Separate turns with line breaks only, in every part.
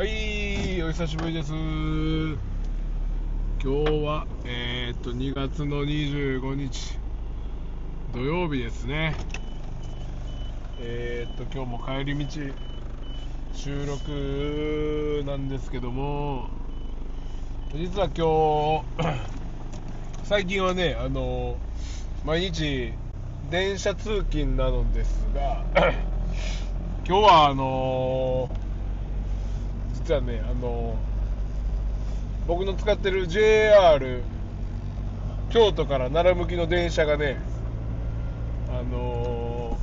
はい、お久しぶりです。今日は、えー、っと、2月の25日、土曜日ですね。えー、っと、今日も帰り道、収録なんですけども、実は今日、最近はね、あの、毎日、電車通勤なのですが、今日はあの実はねあの僕の使ってる JR 京都から奈良向きの電車がねあの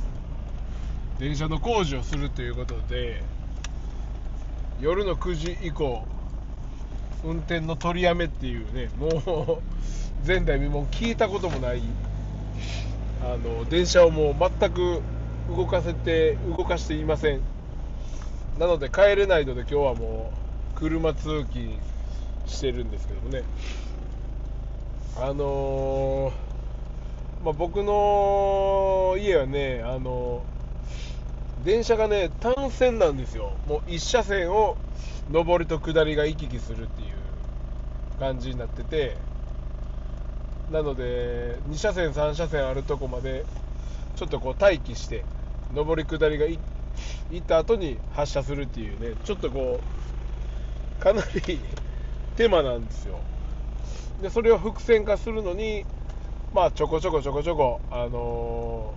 電車の工事をするということで夜の9時以降運転の取りやめっていうねもう前代未聞聞いたこともないあの電車をもう全く動かせて動かしていません。なので帰れないので今日はもう車通勤してるんですけどもね。あのー、まあ、僕の家はねあのー、電車がね単線なんですよ。もう1車線を上りと下りが行き来するっていう感じになってて。なので2車線3車線あるとこまでちょっとこう待機して上り下りが行った後に発車するっていうねちょっとこうかなり 手間なんですよ。でそれを伏線化するのにまあちょこちょこちょこちょこあの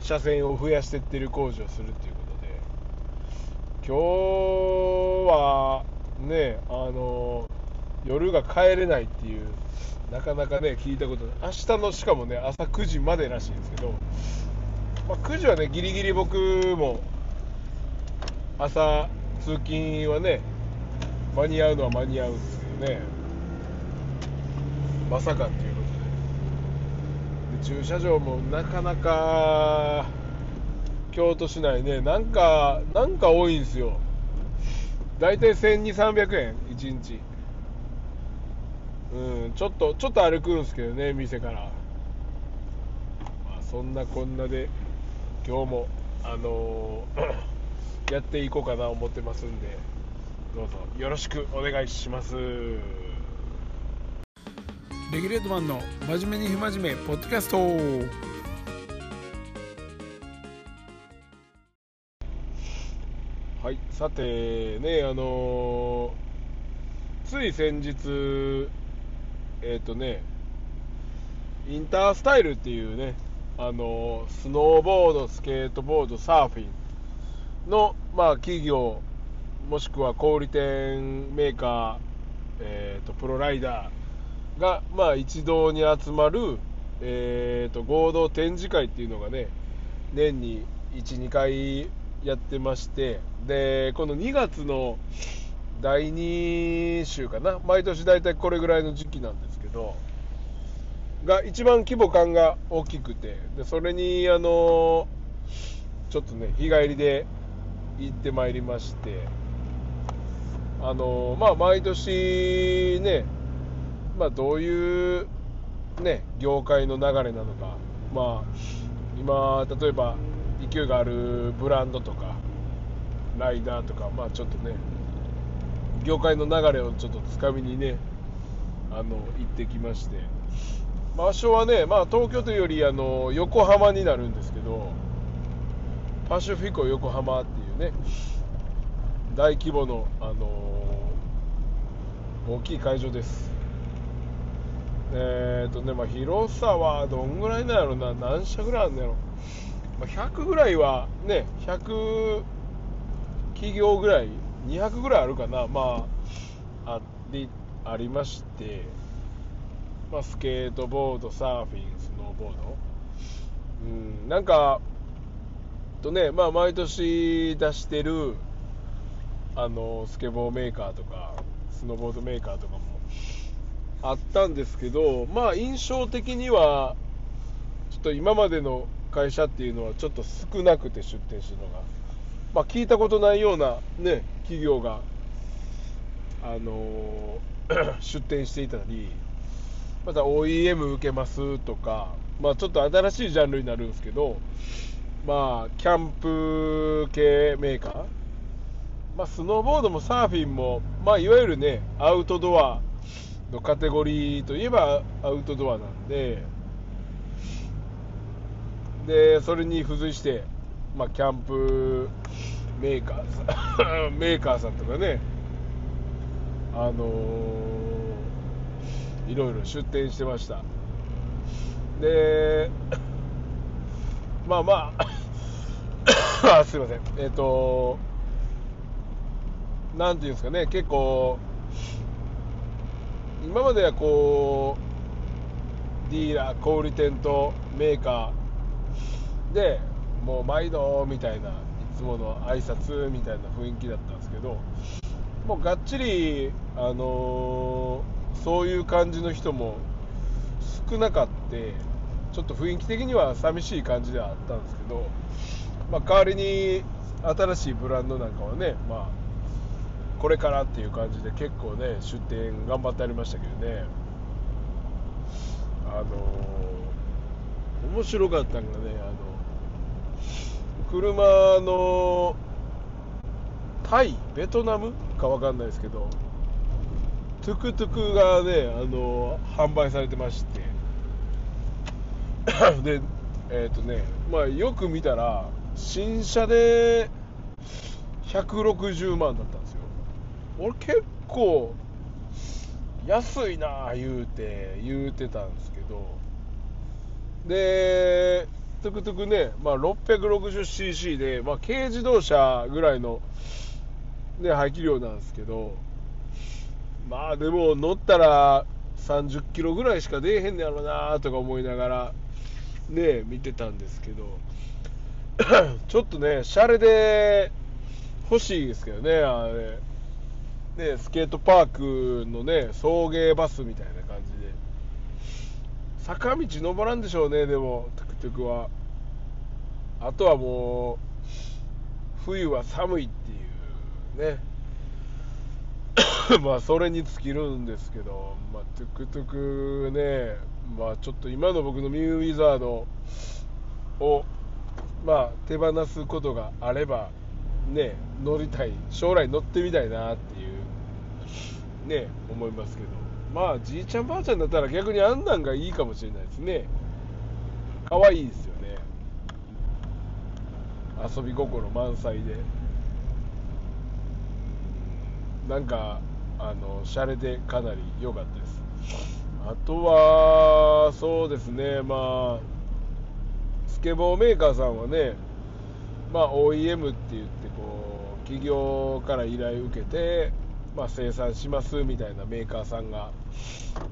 ー、車線を増やしていってる工事をするっていうことで。今日はねあのー、夜が帰れないっていうなかなかね聞いたことない。明日のしかもね朝9時までらしいんですけどまあ、9時はねギリギリ僕も朝通勤はね間に合うのは間に合うんですけどね。まさかっていうことで。で駐車場もなかなか京都市内ねなんかなんか多いんですよ。大体1200300円1日。うんちょっとちょっと歩くんですけどね店から。まあそんなこんなで。今日も、あのー、やっていこうかな思ってますんでどうぞよろしくお願いします。レギュレートマンの真面目に不真面目ポッドキャスト。はいさてねあのー、つい先日えっ、ー、とねインタースタイルっていうねあのスノーボード、スケートボード、サーフィンの、まあ、企業、もしくは小売店メーカー、えーと、プロライダーが、まあ、一堂に集まる、えーと、合同展示会っていうのがね、年に1、2回やってまして、で、この2月の第2週かな、毎年大体これぐらいの時期なんですけど、が一番規模感が大きくてでそれにあのちょっとね日帰りで行ってまいりましてあのまあ毎年ねまあどういうね業界の流れなのかまあ今例えば勢いがあるブランドとかライダーとかまあちょっとね業界の流れをちょっとつかみにねあの行ってきまして。場所はね、まあ、東京というよりあの横浜になるんですけどパシフィコ横浜っていうね大規模の、あのー、大きい会場です。えー、っとね、まあ、広さはどんぐらいなんやろな？何社ぐらいあるんだろ？う、まあ、100ぐらいはね100企業ぐらい200ぐらいあるかなまああありまして。まあ、スケートボード、サーフィン、スノーボード。うん、なんか、とね、まあ、毎年出してる、あの、スケボーメーカーとか、スノーボードメーカーとかもあったんですけど、まあ、印象的には、ちょっと今までの会社っていうのはちょっと少なくて出店してるのが、まあ、聞いたことないようなね、企業が、あの 出店していたり、また OEM 受けますとか、まあ、ちょっと新しいジャンルになるんですけど、まあ、キャンプ系メーカー、まあ、スノーボードもサーフィンも、まあ、いわゆるねアウトドアのカテゴリーといえばアウトドアなんででそれに付随して、まあ、キャンプメーカーさん メーカーさんとかねあのー、いろいろ出店してました。で まあまあ すいません。えっ、ー、となんていうんですかね。結構今まではこうディーラー小売店とメーカーでもう毎度みたいないつもの挨拶みたいな雰囲気だったんですけどもうがっちり、あのー、そういう感じの人も少なかってちょっと雰囲気的には寂しい感じではあったんですけど、まあ、代わりに新しいブランドなんかはね、まあ、これからっていう感じで結構ね出店頑張ってありましたけどね。あのー、面白かったのがねあの車のタイベトナムか分かんないですけどトゥクトゥクがねあの販売されてまして。でえーっとねまあよく見たら新車で160万だったんですよ。俺結構安いな言うて言うてたんですけど。でトゥクトゥクね、まあ、660cc で、まあ、軽自動車ぐらいの、ね、排気量なんですけど。まあでも乗ったら30キロぐらいしか出えへんねやろなとか思いながらね見てたんですけど ちょっとねシャレで欲しいですけどねあれ。ね、スケートパークのね送迎バスみたいな感じで。坂道登らんでしょうねでもトゥクトゥクは。あとはもう冬は寒いっていうね。まあそれに尽きるんですけど、まあ、トゥクトゥクねまあちょっと今の僕のミューウィザードをまあ手放すことがあればね乗りたい将来乗ってみたいなっていうね思いますけど。まあじいちゃんばあちゃんだったら逆にあんなんがいいかもしれないですね。可愛いですよね。遊び心満載で。なんかあのシャレでかなり良かったです。あとはそうですねまあスケボーメーカーさんはねまあ OEM って言ってこう企業から依頼受けてまあ、生産しますみたいなメーカーさんが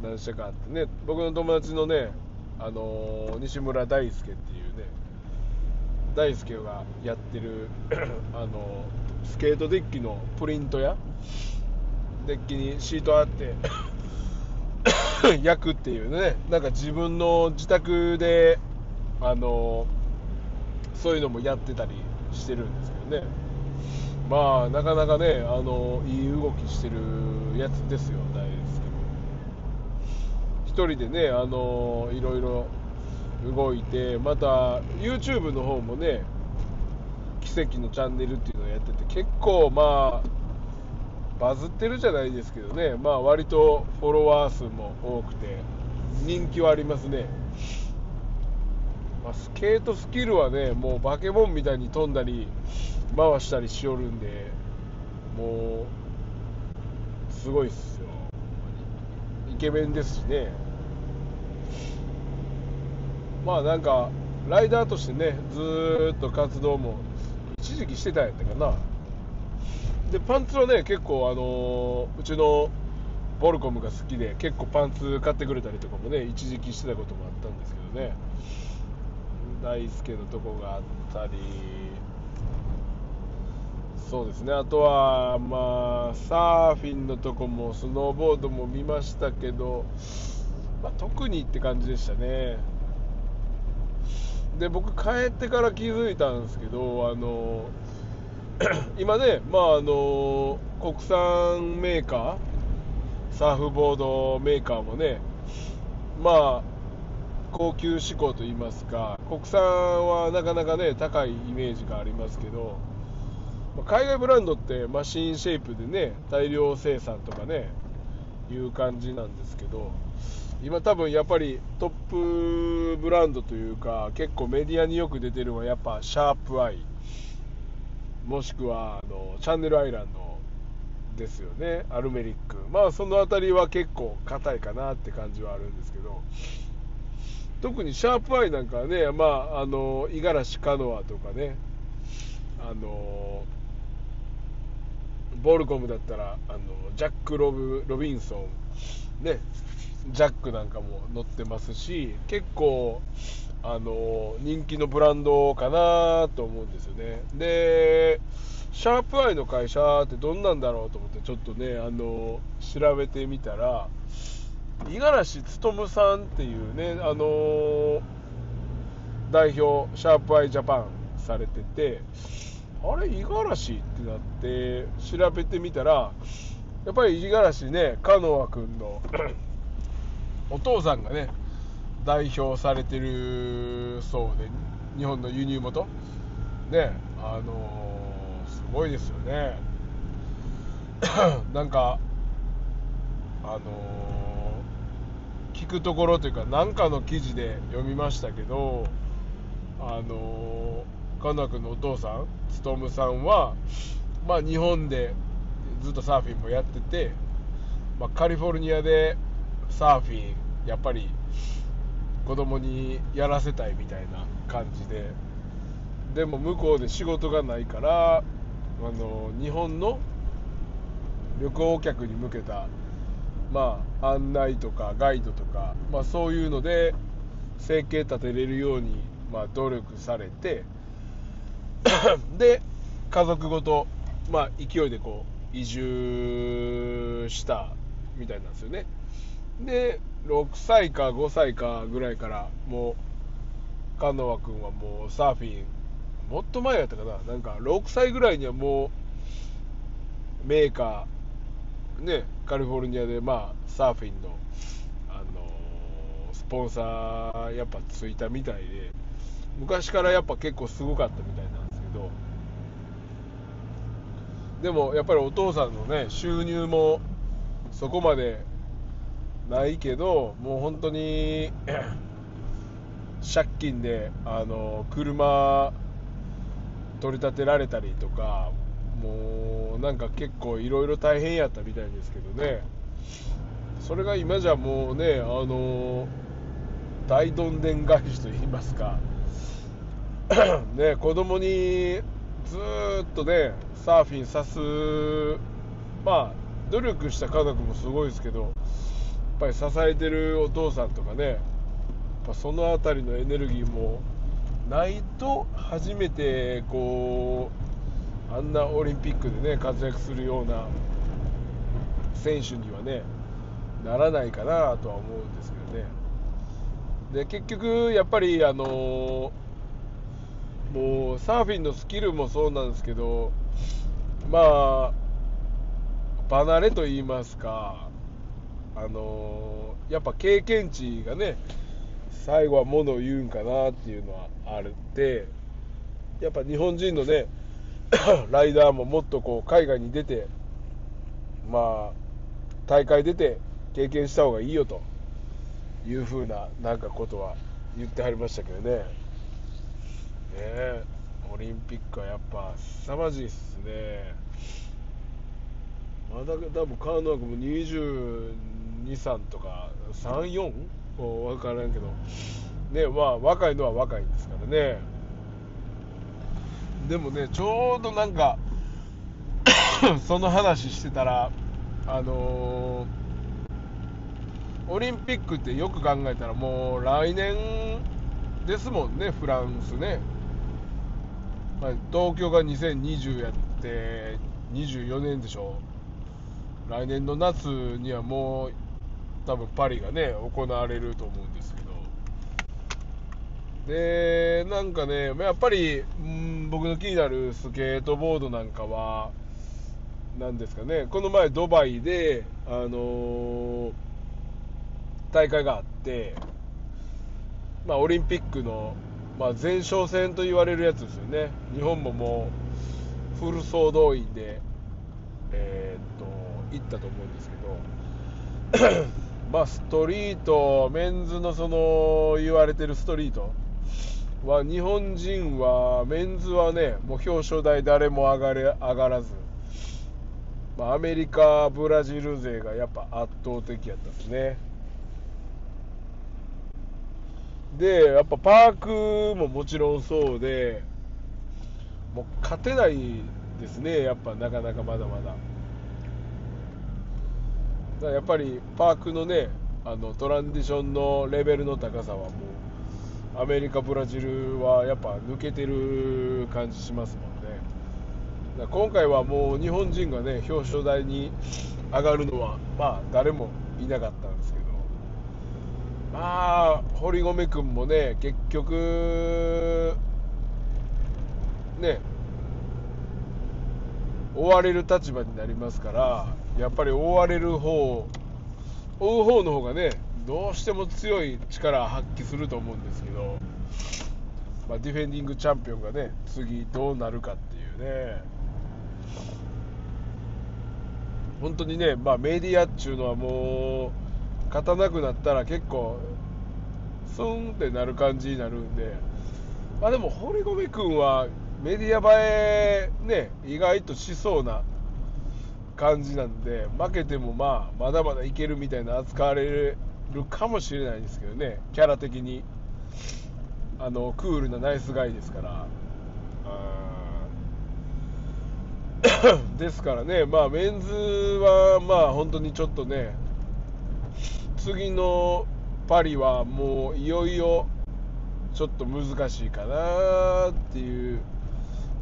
何社かあってね僕の友達のね、あの、西村大輔っていうね大輔がやってる あの、スケートデッキのプリントやデッキにシートあって 焼くっていうね。なんか自分の自宅であの、そういうのもやってたりしてるんですけどね。まあなかなかねあのいい動きしてるやつですよ。大輔も1人でねあのいろいろ動いてまた YouTube の方もね奇跡のチャンネルっていうのをやってて結構まあバズってるじゃないですけどね。まあ割とフォロワー数も多くて人気はありますね、まあ、スケートスキルはねもうバケモンみたいに飛んだり回したりしよるんでもうすごいっすよ。イケメンですしね。まあなんかライダーとしてねずっと活動も一時期してたんやったかな。でパンツはね結構あの、うちのボルコムが好きで結構パンツ買ってくれたりとかもね一時期してたこともあったんですけどね。大輔のとこがあったり。そうですね。あとはまあサーフィンのとこもスノーボードも見ましたけど、まあ、特にって感じでしたね。で僕帰ってから気づいたんですけどあの 今ねまああの国産メーカーサーフボードメーカーもねまあ高級志向といいますか国産はなかなかね高いイメージがありますけど海外ブランドってマシンシェイプでね大量生産とかねいう感じなんですけど今多分やっぱりトップブランドというか結構メディアによく出てるのはやっぱシャープアイ。もしくはあのチャンネルアイランドですよね。アルメリック。まあその辺りは結構硬いかなって感じはあるんですけど。特にシャープアイなんかはねまああの五十嵐カノアとかね。あのボルコムだったらあのジャックロブ・ロビンソン。ね。ジャックなんかも乗ってますし結構あの人気のブランドかなと思うんですよね。でシャープアイの会社ってどんなんだろうと思ってちょっとねあの調べてみたら五十嵐勉さんっていうねあの代表シャープアイジャパンされててあれ五十嵐ってなって調べてみたらやっぱり五十嵐ねカノア君のお父さんがね代表されてるそうで日本の輸入元。ねあのすごいですよね。なんかあの聞くところというか何かの記事で読みましたけどあのカナ君のお父さん勉さんはまあ日本でずっとサーフィンもやってて、まあ、カリフォルニアでサーフィンやっぱり子供にやらせたいみたいな感じで。でも向こうで仕事がないからあの日本の旅行客に向けた、まあ、案内とかガイドとか、まあ、そういうので生計立てれるように、まあ、努力されて で家族ごと、まあ、勢いでこう移住したみたいなんですよね。で6歳か5歳かぐらいからもうカノア君はもうサーフィンもっと前やったかな。なんか6歳ぐらいにはもうメーカーねカリフォルニアでまあサーフィンの、あの、スポンサーやっぱついたみたいで昔からやっぱ結構すごかったみたいなんですけど。でもやっぱりお父さんのね収入もそこまでないけどもう本当に 借金であの車取り立てられたりとかもうなんか結構いろいろ大変やったみたいですけどね。それが今じゃもうねあの大どんでん返しといいますか。ね子供にずっとねサーフィンさすまあ努力した家族もすごいですけどぱり支えてるお父さんとかねやっぱその辺りのエネルギーもないと初めてこうあんなオリンピックでね活躍するような選手にはねならないかなとは思うんですけどね。で結局やっぱりあのもうサーフィンのスキルもそうなんですけどまあ離れと言いますかあのやっぱ経験値がね最後はものを言うんかなっていうのはあるってやっぱ日本人のね ライダーももっとこう海外に出てまあ大会出て経験した方がいいよというふうななんかことは言ってはりましたけどね。ねオリンピックはやっぱ凄まじいっすね。まだ多分カーノア君も23とか34分からんけど。ねまあ若いのは若いんですからね。でもねちょうどなんか その話してたらあのー、オリンピックってよく考えたらもう来年ですもんねフランスね、まあ、東京が2020やって24年でしょ。来年の夏にはもう多分パリがね行われると思うんですけど。でなんかねやっぱり、うん、僕の気になるスケートボードなんかはなんですかねこの前ドバイであのー、大会があってまあオリンピックの、まあ、前哨戦と言われるやつですよね。日本ももうフル総動員で、えー、っと行ったと思うんですけど。まあストリートメンズのその言われてるストリート。は日本人はメンズはねもう表彰台誰も上がれ上がらず、まあ、アメリカブラジル勢がやっぱ圧倒的やったですね。でやっぱパークももちろんそうでもう勝てないですね。やっぱなかなかまだまだ。だやっぱりパークのねあのトランディションのレベルの高さはもうアメリカ、ブラジルはやっぱ抜けてる感じしますもんね。だ今回はもう日本人がね表彰台に上がるのはまあ誰もいなかったんですけど。まあ堀米君もね結局ね追われる立場になりますからやっぱり追われる方追う方の方がねどうしても強い力を発揮すると思うんですけど、まあ、ディフェンディングチャンピオンがね次どうなるかっていうね。本当にね、まあ、メディアっていうのはもう勝たなくなったら結構スンってなる感じになるんで、まあ、でも堀米君はメディア映えね意外としそうな感じなんで負けてもまあまだまだいけるみたいな扱われるかもしれないですけどねキャラ的に。あのクールなナイスガイですから。ですからねまあメンズはまあ本当にちょっとね次のパリはもういよいよちょっと難しいかなっていう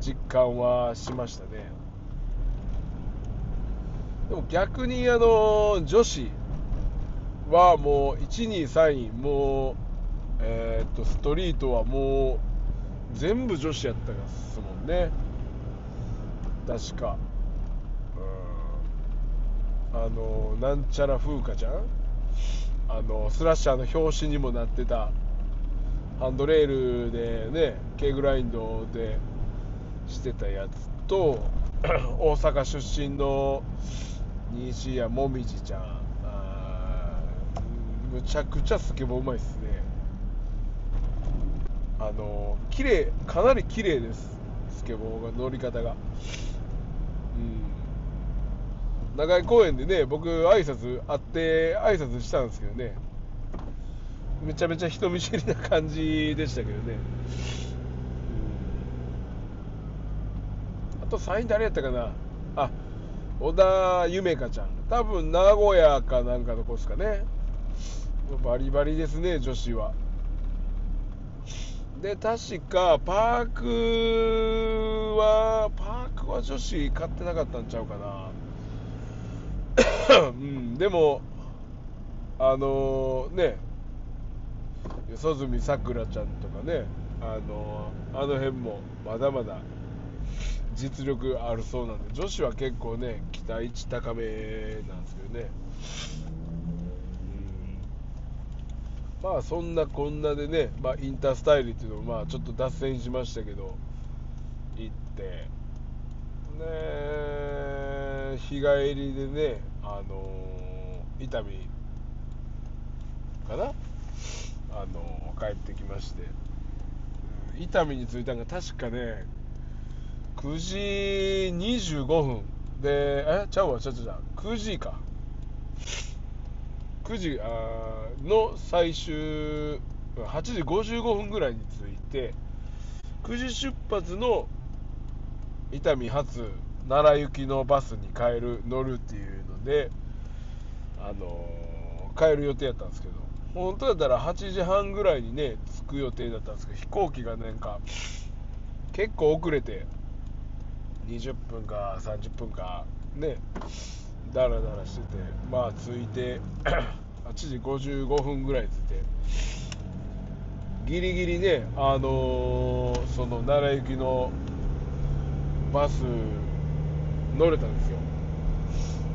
実感はしましたね。でも逆にあの女子はもう1、2、3位もう、え、っとストリートはもう全部女子やったですもんね。確か。うん。あのなんちゃら風花ちゃん？あのスラッシャーの表紙にもなってた。ハンドレールでね K グラインドでしてたやつと 大阪出身の西谷もみじちゃん。あむちゃくちゃスケボーうまいっすね。あの綺麗かなり綺麗です。スケボーが乗り方が。うん。長井公園でね僕挨拶会って挨拶したんですけどね。めちゃめちゃ人見知りな感じでしたけどね。あと3位誰やったかな。あ小田夢香ちゃん。多分名古屋かなんかの子ですかね。バリバリですね女子は。で確かパークはパークは女子買ってなかったんちゃうかな。うんでもあのー、ね。四十住さくらちゃんとかね。あのー、あの辺もまだまだ実力あるそうなんで女子は結構ね期待値高めなんですけどね、うん、まあそんなこんなでね、まあ、インタースタイルっていうのもまあちょっと脱線しましたけど行って。ね日帰りでねあの、伊丹かな？あの、帰ってきまして、伊丹に着いたのが確かね9時25分。でえ？ちゃうわ。ちゃうちゃう9時か。9時あの最終8時55分ぐらいに着いて9時出発の伊丹発奈良行きのバスに帰る乗るっていうのであのー、帰る予定やったんですけど本当だったら8時半ぐらいにね着く予定だったんですけど飛行機がなんか結構遅れて20分か30分かねだらだらしててまあ着いて 8時55分ぐらい着いてギリギリねあのー、その奈良行きのバス乗れたんですよ。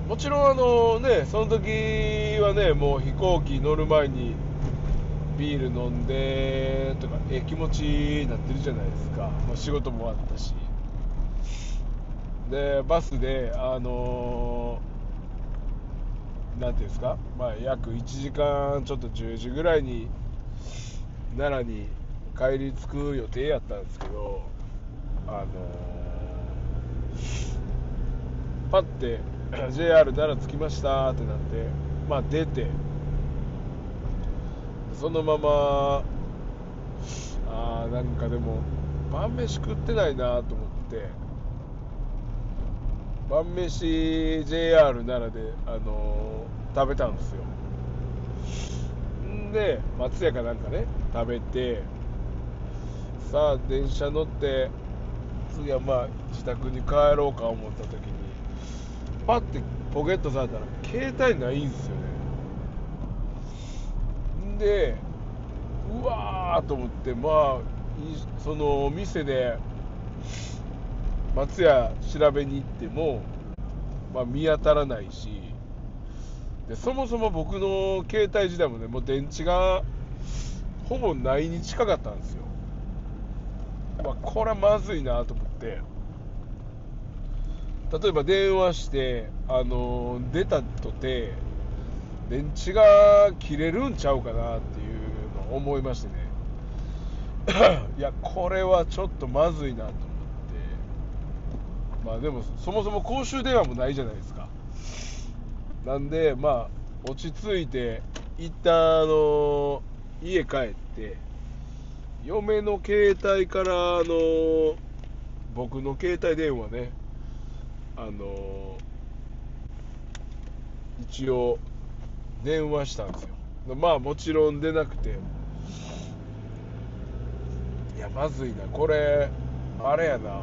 もちろんあのねその時はねもう飛行機乗る前にビール飲んでとかえ気持ちになってるじゃないですか、ま、仕事もあったし。でバスであのー、なんていうんですか、まあ、約1時間ちょっと10時ぐらいに奈良に帰り着く予定やったんですけどあのー、パッて JR 奈良着きましたってなってまあ出てそのままあーなんかでも晩飯食ってないなと思って晩飯 JR 奈良で、あのー、食べたんですよ。んで松屋かなんかね食べてさあ電車乗って次はまあ自宅に帰ろうか思った時にパッてポケットされたら携帯ないんですよね。でうわーと思ってまあその店で松屋調べに行っても、まあ、見当たらないしでそもそも僕の携帯時代もねもう電池がほぼないに近かったんですよ、まあ、これはまずいなと思って。例えば電話してあの出たとて電池が切れるんちゃうかなっていうのを思いましてね。いやこれはちょっとまずいなと。まあでもそもそも公衆電話もないじゃないですか。なんでまあ落ち着いて一旦あの家帰って嫁の携帯からあの僕の携帯電話ねあの一応電話したんですよ。まあもちろん出なくて。いやまずいな。これあれやなあの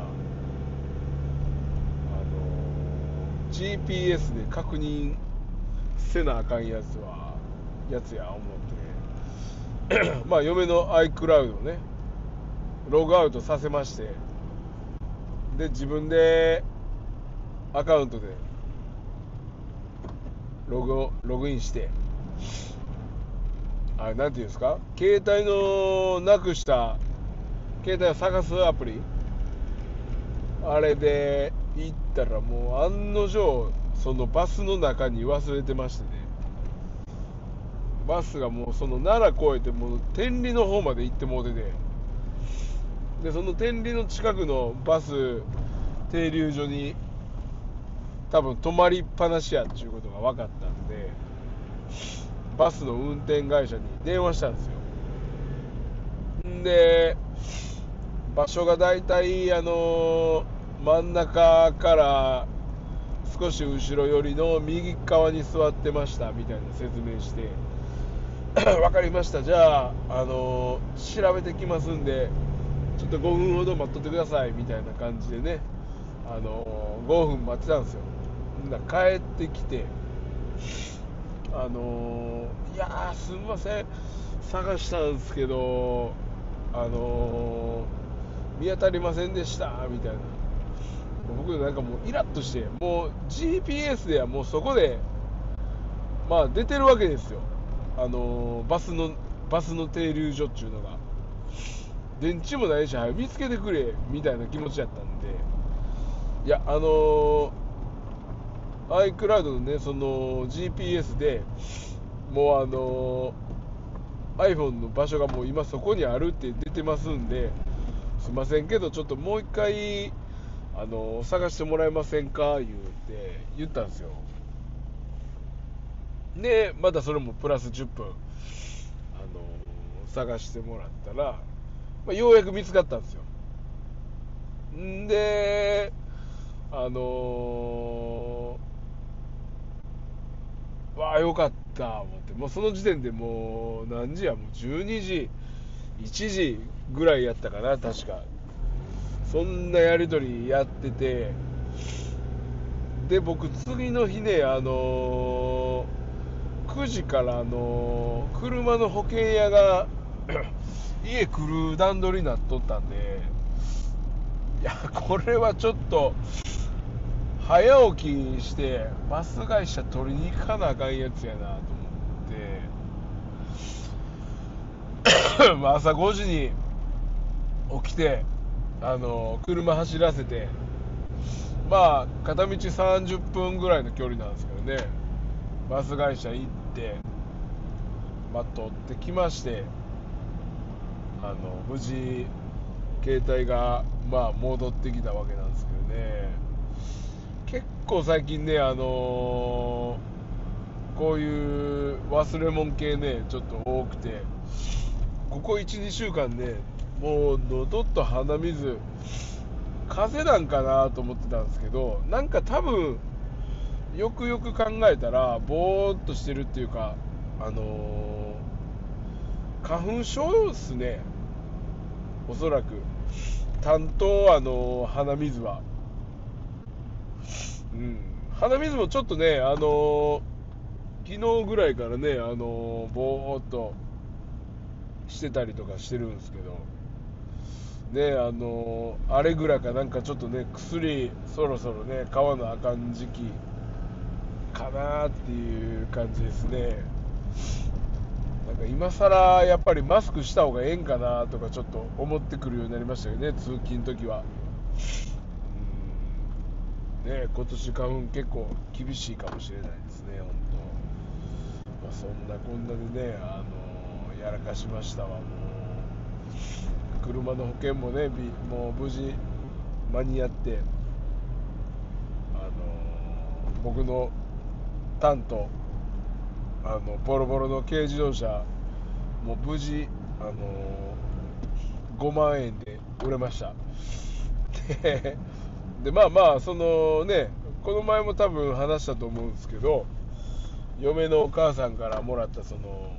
GPS で確認せなあかんやつはやつや思って。まあ嫁の iCloud をねログアウトさせましてで自分でアカウントでログログインしてあれなんていうんですか？携帯のなくした携帯を探すアプリ？あれで行ったらもう案の定そのバスの中に忘れてましてね。バスがもうその奈良越えてもう天理の方まで行ってもうてて。でその天理の近くのバス停留所に多分止まりっぱなしやっていうことが分かったんでバスの運転会社に電話したんですよ。で場所が大体あの真ん中から少し後ろ寄りの右側に座ってましたみたいな説明して。分かりました。じゃあ、あの調べてきますんでちょっと5分ほど待っとってくださいみたいな感じでね、あの5分待ってたんですよ。帰ってきてあのいやすみません。探したんですけどあの見当たりませんでした。みたいな。僕なんかもうイラッとしてもう GPS ではもうそこでまあ出てるわけですよ。あのバスのバスの停留所っていうのが。電池もないし早見つけてくれみたいな気持ちやったんで。いやあのー、iCloud のねその GPS でもうあのー、iPhone の場所がもう今そこにあるって出てますんですいませんけどちょっともう一回あの探してもらえませんか？言うて言ったんですよ。でまたそれもプラス10分あの探してもらったら、まあ、ようやく見つかったんですよ。んであの、わあよかった思ってもうその時点でもう何時やもう12時1時ぐらいやったかな確か。そんなやり取りやってて。で僕次の日ねあのー、9時からあのー、車の保険屋が 家来る段取りになっとったんで。いやこれはちょっと早起きしてバス会社取りに行かなあかんやつやなと思って。朝5時に起きてあの車走らせてまあ片道30分ぐらいの距離なんですけどね。バス会社行ってまあ取ってきましてあの無事携帯がまあ戻ってきたわけなんですけどね。結構最近ねあのー、こういう忘れ物系ねちょっと多くてここ12週間ねもう喉と鼻水風邪なんかなと思ってたんですけどなんか多分よくよく考えたらぼーっとしてるっていうかあのー、花粉症ですね。おそらく。担当あのー、鼻水は。うん。鼻水もちょっとねあのー、昨日ぐらいからねあのぼーっとしてたりとかしてるんですけど。ねあのあれぐらいかなんかちょっとね薬そろそろね買わなあかん時期かなっていう感じですね。なんか今更やっぱりマスクした方がええんかなとかちょっと思ってくるようになりましたよね通勤時は。うん。ね今年花粉結構厳しいかもしれないですね本当。まあ、そんなこんなでねあのやらかしましたわもう。車の保険もねもう無事間に合ってあの僕の担当あのボロボロの軽自動車もう無事あの5万円で売れました。ででまあまあそのねこの前も多分話したと思うんですけど嫁のお母さんからもらったその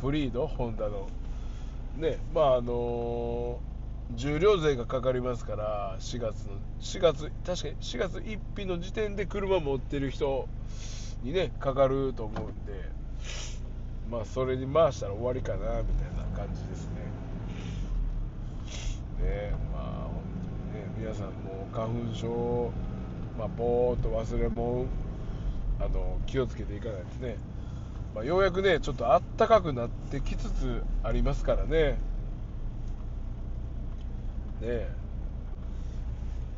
フリードホンダのねまああの重量税がかかりますから4月の4月確かに4月1日の時点で車持ってる人にねかかると思うんでまあそれに回したら終わりかなみたいな感じですね。ねまあ本当にね皆さんも花粉症まあぼーっと忘れ物あの気をつけていかないとね。まあ、ようやくねちょっとあったかくなってきつつありますからね。ね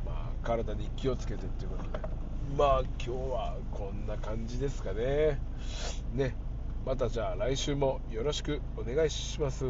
まあ体に気をつけてっていうことで。まあ今日はこんな感じですかね。ね。またじゃあ来週もよろしくお願いします。